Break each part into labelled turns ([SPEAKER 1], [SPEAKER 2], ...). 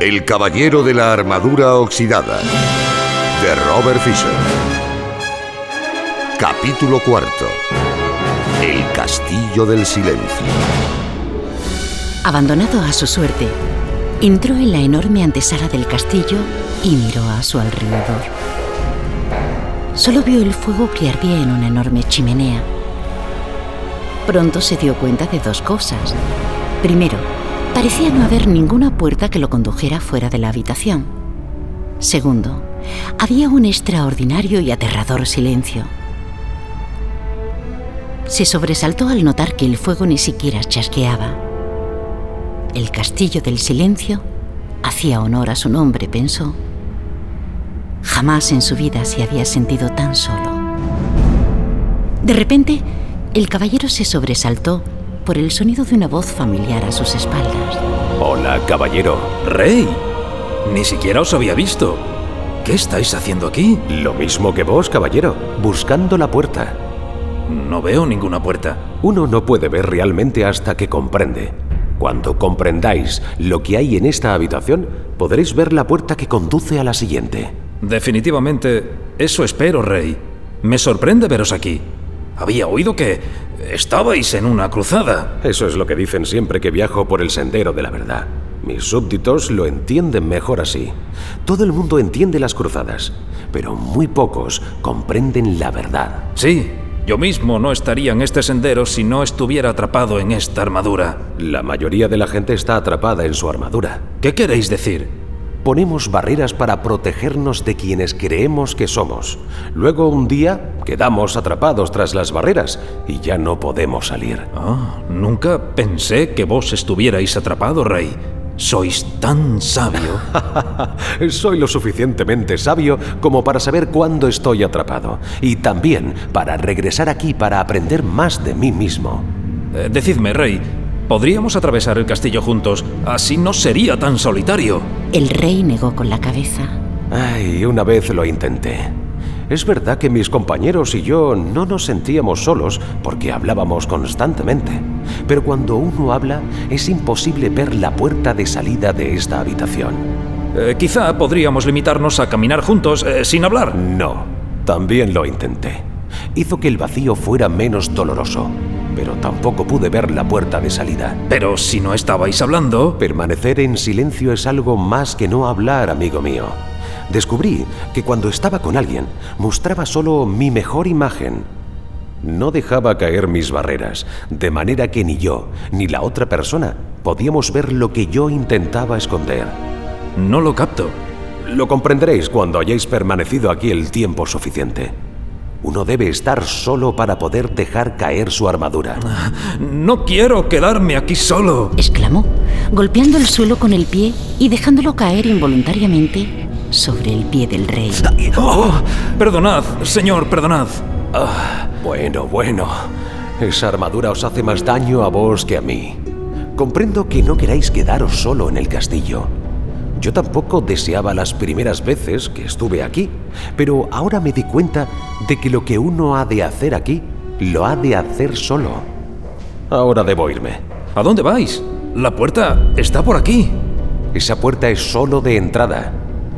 [SPEAKER 1] El Caballero de la Armadura Oxidada de Robert Fisher. Capítulo cuarto. El Castillo del Silencio.
[SPEAKER 2] Abandonado a su suerte, entró en la enorme antesala del castillo y miró a su alrededor. Solo vio el fuego que ardía en una enorme chimenea. Pronto se dio cuenta de dos cosas. Primero, parecía no haber ninguna puerta que lo condujera fuera de la habitación. Segundo, había un extraordinario y aterrador silencio. Se sobresaltó al notar que el fuego ni siquiera chasqueaba. El castillo del silencio hacía honor a su nombre, pensó. Jamás en su vida se había sentido tan solo. De repente, el caballero se sobresaltó por el sonido de una voz familiar a sus espaldas.
[SPEAKER 3] Hola, caballero.
[SPEAKER 4] Rey, ni siquiera os había visto. ¿Qué estáis haciendo aquí?
[SPEAKER 3] Lo mismo que vos, caballero, buscando la puerta.
[SPEAKER 4] No veo ninguna puerta.
[SPEAKER 3] Uno no puede ver realmente hasta que comprende. Cuando comprendáis lo que hay en esta habitación, podréis ver la puerta que conduce a la siguiente.
[SPEAKER 4] Definitivamente, eso espero, Rey. Me sorprende veros aquí. Había oído que estabais en una cruzada.
[SPEAKER 3] Eso es lo que dicen siempre que viajo por el sendero de la verdad. Mis súbditos lo entienden mejor así. Todo el mundo entiende las cruzadas, pero muy pocos comprenden la verdad.
[SPEAKER 4] Sí, yo mismo no estaría en este sendero si no estuviera atrapado en esta armadura.
[SPEAKER 3] La mayoría de la gente está atrapada en su armadura.
[SPEAKER 4] ¿Qué queréis decir?
[SPEAKER 3] Ponemos barreras para protegernos de quienes creemos que somos. Luego un día quedamos atrapados tras las barreras y ya no podemos salir.
[SPEAKER 4] Ah, nunca pensé que vos estuvierais atrapado, Rey. Sois tan sabio.
[SPEAKER 3] Soy lo suficientemente sabio como para saber cuándo estoy atrapado y también para regresar aquí para aprender más de mí mismo.
[SPEAKER 4] Eh, decidme, Rey, podríamos atravesar el castillo juntos. Así no sería tan solitario.
[SPEAKER 2] El rey negó con la cabeza.
[SPEAKER 3] Ay, una vez lo intenté. Es verdad que mis compañeros y yo no nos sentíamos solos porque hablábamos constantemente. Pero cuando uno habla, es imposible ver la puerta de salida de esta habitación.
[SPEAKER 4] Eh, quizá podríamos limitarnos a caminar juntos eh, sin hablar.
[SPEAKER 3] No, también lo intenté. Hizo que el vacío fuera menos doloroso, pero tampoco pude ver la puerta de salida.
[SPEAKER 4] Pero si no estabais hablando...
[SPEAKER 3] Permanecer en silencio es algo más que no hablar, amigo mío. Descubrí que cuando estaba con alguien mostraba solo mi mejor imagen. No dejaba caer mis barreras, de manera que ni yo ni la otra persona podíamos ver lo que yo intentaba esconder.
[SPEAKER 4] No lo capto.
[SPEAKER 3] Lo comprenderéis cuando hayáis permanecido aquí el tiempo suficiente. Uno debe estar solo para poder dejar caer su armadura.
[SPEAKER 4] No quiero quedarme aquí solo.
[SPEAKER 2] exclamó, golpeando el suelo con el pie y dejándolo caer involuntariamente sobre el pie del rey.
[SPEAKER 4] Oh, perdonad, señor, perdonad.
[SPEAKER 3] Ah, bueno, bueno. Esa armadura os hace más daño a vos que a mí. Comprendo que no queráis quedaros solo en el castillo. Yo tampoco deseaba las primeras veces que estuve aquí, pero ahora me di cuenta de que lo que uno ha de hacer aquí, lo ha de hacer solo. Ahora debo irme.
[SPEAKER 4] ¿A dónde vais? La puerta está por aquí.
[SPEAKER 3] Esa puerta es solo de entrada.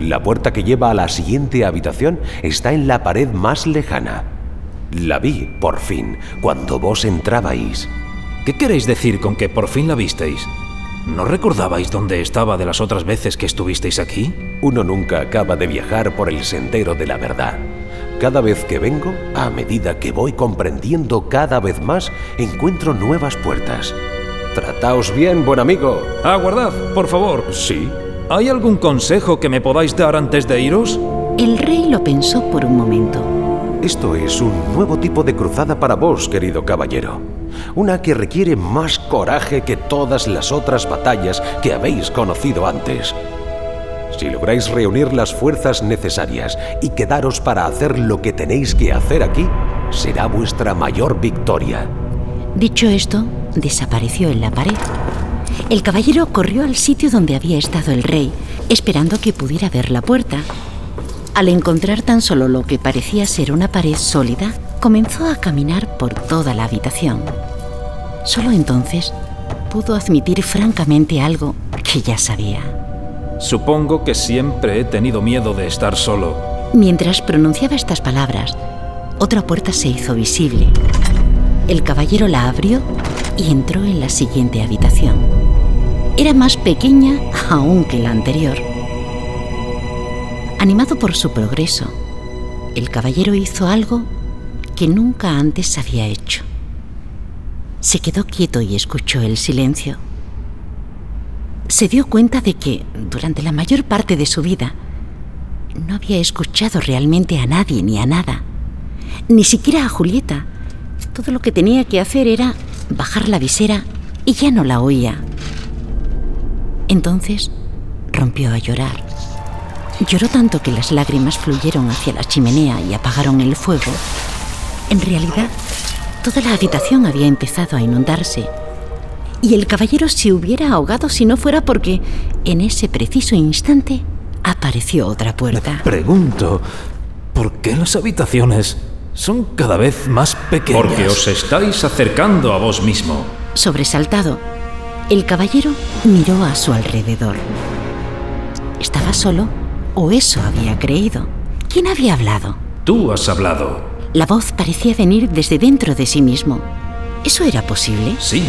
[SPEAKER 3] La puerta que lleva a la siguiente habitación está en la pared más lejana. La vi, por fin, cuando vos entrabais.
[SPEAKER 4] ¿Qué queréis decir con que por fin la visteis? ¿No recordabais dónde estaba de las otras veces que estuvisteis aquí?
[SPEAKER 3] Uno nunca acaba de viajar por el sendero de la verdad. Cada vez que vengo, a medida que voy comprendiendo cada vez más, encuentro nuevas puertas. Trataos bien, buen amigo.
[SPEAKER 4] Aguardad, por favor.
[SPEAKER 3] Sí.
[SPEAKER 4] ¿Hay algún consejo que me podáis dar antes de iros?
[SPEAKER 2] El rey lo pensó por un momento.
[SPEAKER 3] Esto es un nuevo tipo de cruzada para vos, querido caballero. Una que requiere más coraje que todas las otras batallas que habéis conocido antes. Si lográis reunir las fuerzas necesarias y quedaros para hacer lo que tenéis que hacer aquí, será vuestra mayor victoria.
[SPEAKER 2] Dicho esto, desapareció en la pared. El caballero corrió al sitio donde había estado el rey, esperando que pudiera ver la puerta. Al encontrar tan solo lo que parecía ser una pared sólida, comenzó a caminar por toda la habitación. Solo entonces pudo admitir francamente algo que ya sabía.
[SPEAKER 4] Supongo que siempre he tenido miedo de estar solo.
[SPEAKER 2] Mientras pronunciaba estas palabras, otra puerta se hizo visible. El caballero la abrió y entró en la siguiente habitación. Era más pequeña aún que la anterior. Animado por su progreso, el caballero hizo algo que nunca antes había hecho. Se quedó quieto y escuchó el silencio. Se dio cuenta de que, durante la mayor parte de su vida, no había escuchado realmente a nadie ni a nada, ni siquiera a Julieta. Todo lo que tenía que hacer era bajar la visera y ya no la oía. Entonces rompió a llorar. Lloró tanto que las lágrimas fluyeron hacia la chimenea y apagaron el fuego. En realidad, toda la habitación había empezado a inundarse y el caballero se hubiera ahogado si no fuera porque en ese preciso instante apareció otra puerta.
[SPEAKER 4] Pregunto, ¿por qué las habitaciones son cada vez más pequeñas? Porque os estáis acercando a vos mismo.
[SPEAKER 2] Sobresaltado, el caballero miró a su alrededor. ¿Estaba solo? ¿O eso había creído? ¿Quién había hablado?
[SPEAKER 4] Tú has hablado.
[SPEAKER 2] La voz parecía venir desde dentro de sí mismo. ¿Eso era posible?
[SPEAKER 4] Sí,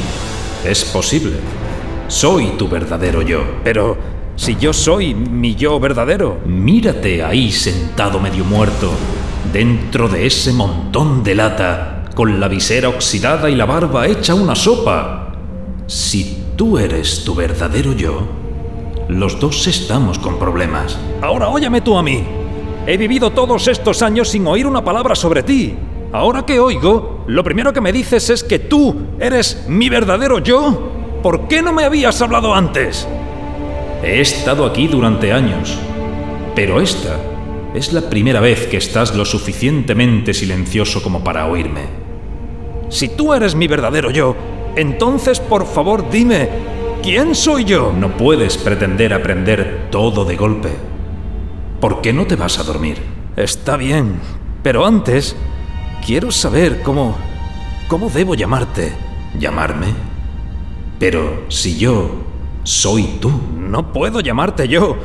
[SPEAKER 4] es posible. Soy tu verdadero yo. Pero si yo soy mi yo verdadero, mírate ahí sentado medio muerto, dentro de ese montón de lata, con la visera oxidada y la barba hecha una sopa. Si tú eres tu verdadero yo, los dos estamos con problemas. Ahora óyeme tú a mí. He vivido todos estos años sin oír una palabra sobre ti. Ahora que oigo, lo primero que me dices es que tú eres mi verdadero yo. ¿Por qué no me habías hablado antes? He estado aquí durante años, pero esta es la primera vez que estás lo suficientemente silencioso como para oírme. Si tú eres mi verdadero yo, entonces por favor dime, ¿quién soy yo? No puedes pretender aprender todo de golpe. ¿Por qué no te vas a dormir? Está bien, pero antes quiero saber cómo... ¿Cómo debo llamarte? ¿Llamarme? Pero si yo soy tú. No puedo llamarte yo.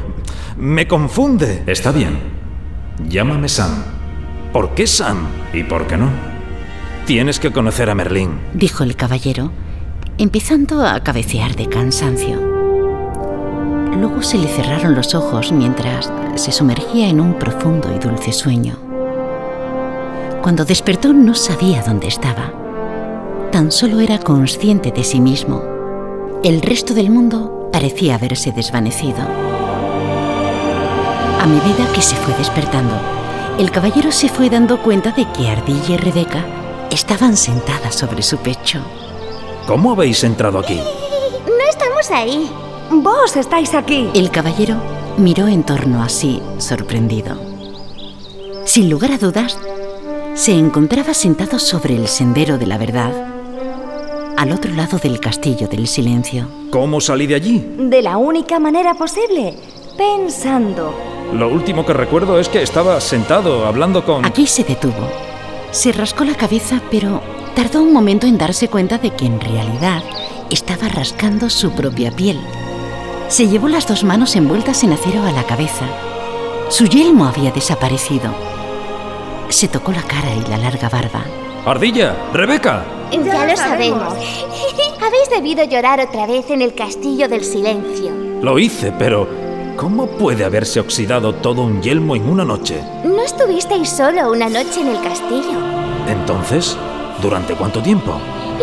[SPEAKER 4] Me confunde. Está bien. Llámame Sam. ¿Por qué Sam? ¿Y por qué no? Tienes que conocer a Merlín.
[SPEAKER 2] Dijo el caballero, empezando a cabecear de cansancio. Luego se le cerraron los ojos mientras se sumergía en un profundo y dulce sueño. Cuando despertó no sabía dónde estaba. Tan solo era consciente de sí mismo. El resto del mundo parecía haberse desvanecido. A medida que se fue despertando, el caballero se fue dando cuenta de que Ardilla y Rebeca estaban sentadas sobre su pecho.
[SPEAKER 4] ¿Cómo habéis entrado aquí?
[SPEAKER 5] No estamos ahí.
[SPEAKER 6] Vos estáis aquí.
[SPEAKER 2] El caballero miró en torno a sí, sorprendido. Sin lugar a dudas, se encontraba sentado sobre el sendero de la verdad, al otro lado del castillo del silencio.
[SPEAKER 4] ¿Cómo salí de allí?
[SPEAKER 6] De la única manera posible, pensando.
[SPEAKER 4] Lo último que recuerdo es que estaba sentado hablando con...
[SPEAKER 2] Aquí se detuvo. Se rascó la cabeza, pero tardó un momento en darse cuenta de que en realidad estaba rascando su propia piel. Se llevó las dos manos envueltas en acero a la cabeza. Su yelmo había desaparecido. Se tocó la cara y la larga barba.
[SPEAKER 4] Ardilla, Rebeca.
[SPEAKER 5] Ya, lo sabemos. Habéis debido llorar otra vez en el castillo del silencio.
[SPEAKER 4] Lo hice, pero ¿cómo puede haberse oxidado todo un yelmo en una noche?
[SPEAKER 5] No estuvisteis solo una noche en el castillo.
[SPEAKER 4] Entonces, ¿durante cuánto tiempo?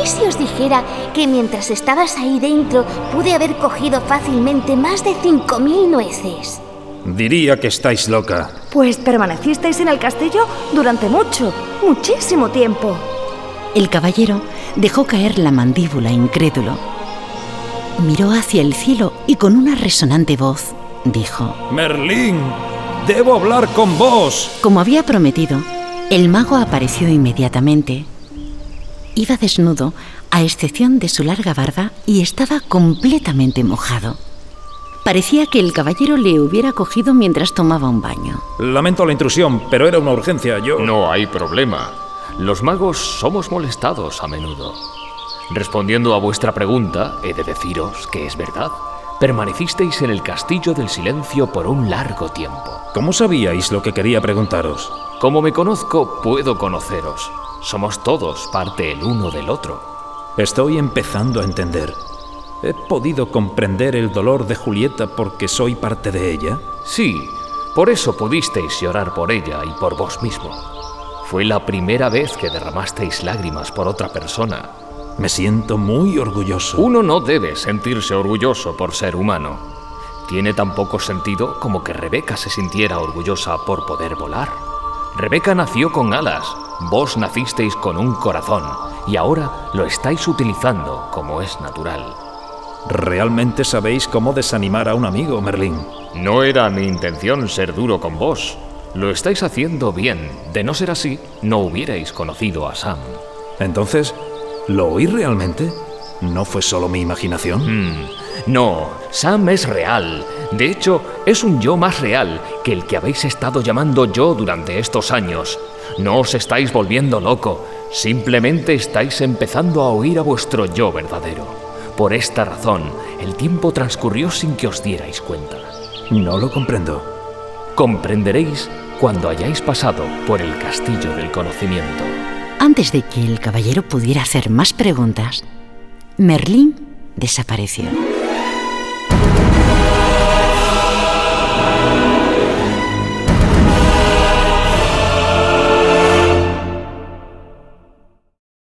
[SPEAKER 5] ¿Y si os dijera que mientras estabas ahí dentro pude haber cogido fácilmente más de 5.000 nueces?
[SPEAKER 4] Diría que estáis loca.
[SPEAKER 6] Pues permanecisteis en el castillo durante mucho, muchísimo tiempo.
[SPEAKER 2] El caballero dejó caer la mandíbula incrédulo. Miró hacia el cielo y con una resonante voz dijo,
[SPEAKER 4] Merlín, debo hablar con vos.
[SPEAKER 2] Como había prometido, el mago apareció inmediatamente. Iba desnudo, a excepción de su larga barba, y estaba completamente mojado. Parecía que el caballero le hubiera cogido mientras tomaba un baño.
[SPEAKER 4] Lamento la intrusión, pero era una urgencia. Yo...
[SPEAKER 7] No hay problema. Los magos somos molestados a menudo. Respondiendo a vuestra pregunta, he de deciros que es verdad. Permanecisteis en el castillo del silencio por un largo tiempo.
[SPEAKER 4] ¿Cómo sabíais lo que quería preguntaros?
[SPEAKER 7] Como me conozco, puedo conoceros. Somos todos parte el uno del otro.
[SPEAKER 4] Estoy empezando a entender. ¿He podido comprender el dolor de Julieta porque soy parte de ella?
[SPEAKER 7] Sí, por eso pudisteis llorar por ella y por vos mismo. Fue la primera vez que derramasteis lágrimas por otra persona.
[SPEAKER 4] Me siento muy orgulloso.
[SPEAKER 7] Uno no debe sentirse orgulloso por ser humano. Tiene tan poco sentido como que Rebeca se sintiera orgullosa por poder volar. Rebeca nació con alas, vos nacisteis con un corazón y ahora lo estáis utilizando como es natural.
[SPEAKER 4] ¿Realmente sabéis cómo desanimar a un amigo, Merlín?
[SPEAKER 7] No era mi intención ser duro con vos. Lo estáis haciendo bien. De no ser así, no hubierais conocido a Sam.
[SPEAKER 4] Entonces, ¿lo oí realmente? ¿No fue solo mi imaginación?
[SPEAKER 7] Mm, no, Sam es real. De hecho, es un yo más real que el que habéis estado llamando yo durante estos años. No os estáis volviendo loco, simplemente estáis empezando a oír a vuestro yo verdadero. Por esta razón, el tiempo transcurrió sin que os dierais cuenta.
[SPEAKER 4] No lo comprendo.
[SPEAKER 7] Comprenderéis cuando hayáis pasado por el castillo del conocimiento.
[SPEAKER 2] Antes de que el caballero pudiera hacer más preguntas, Merlín desapareció.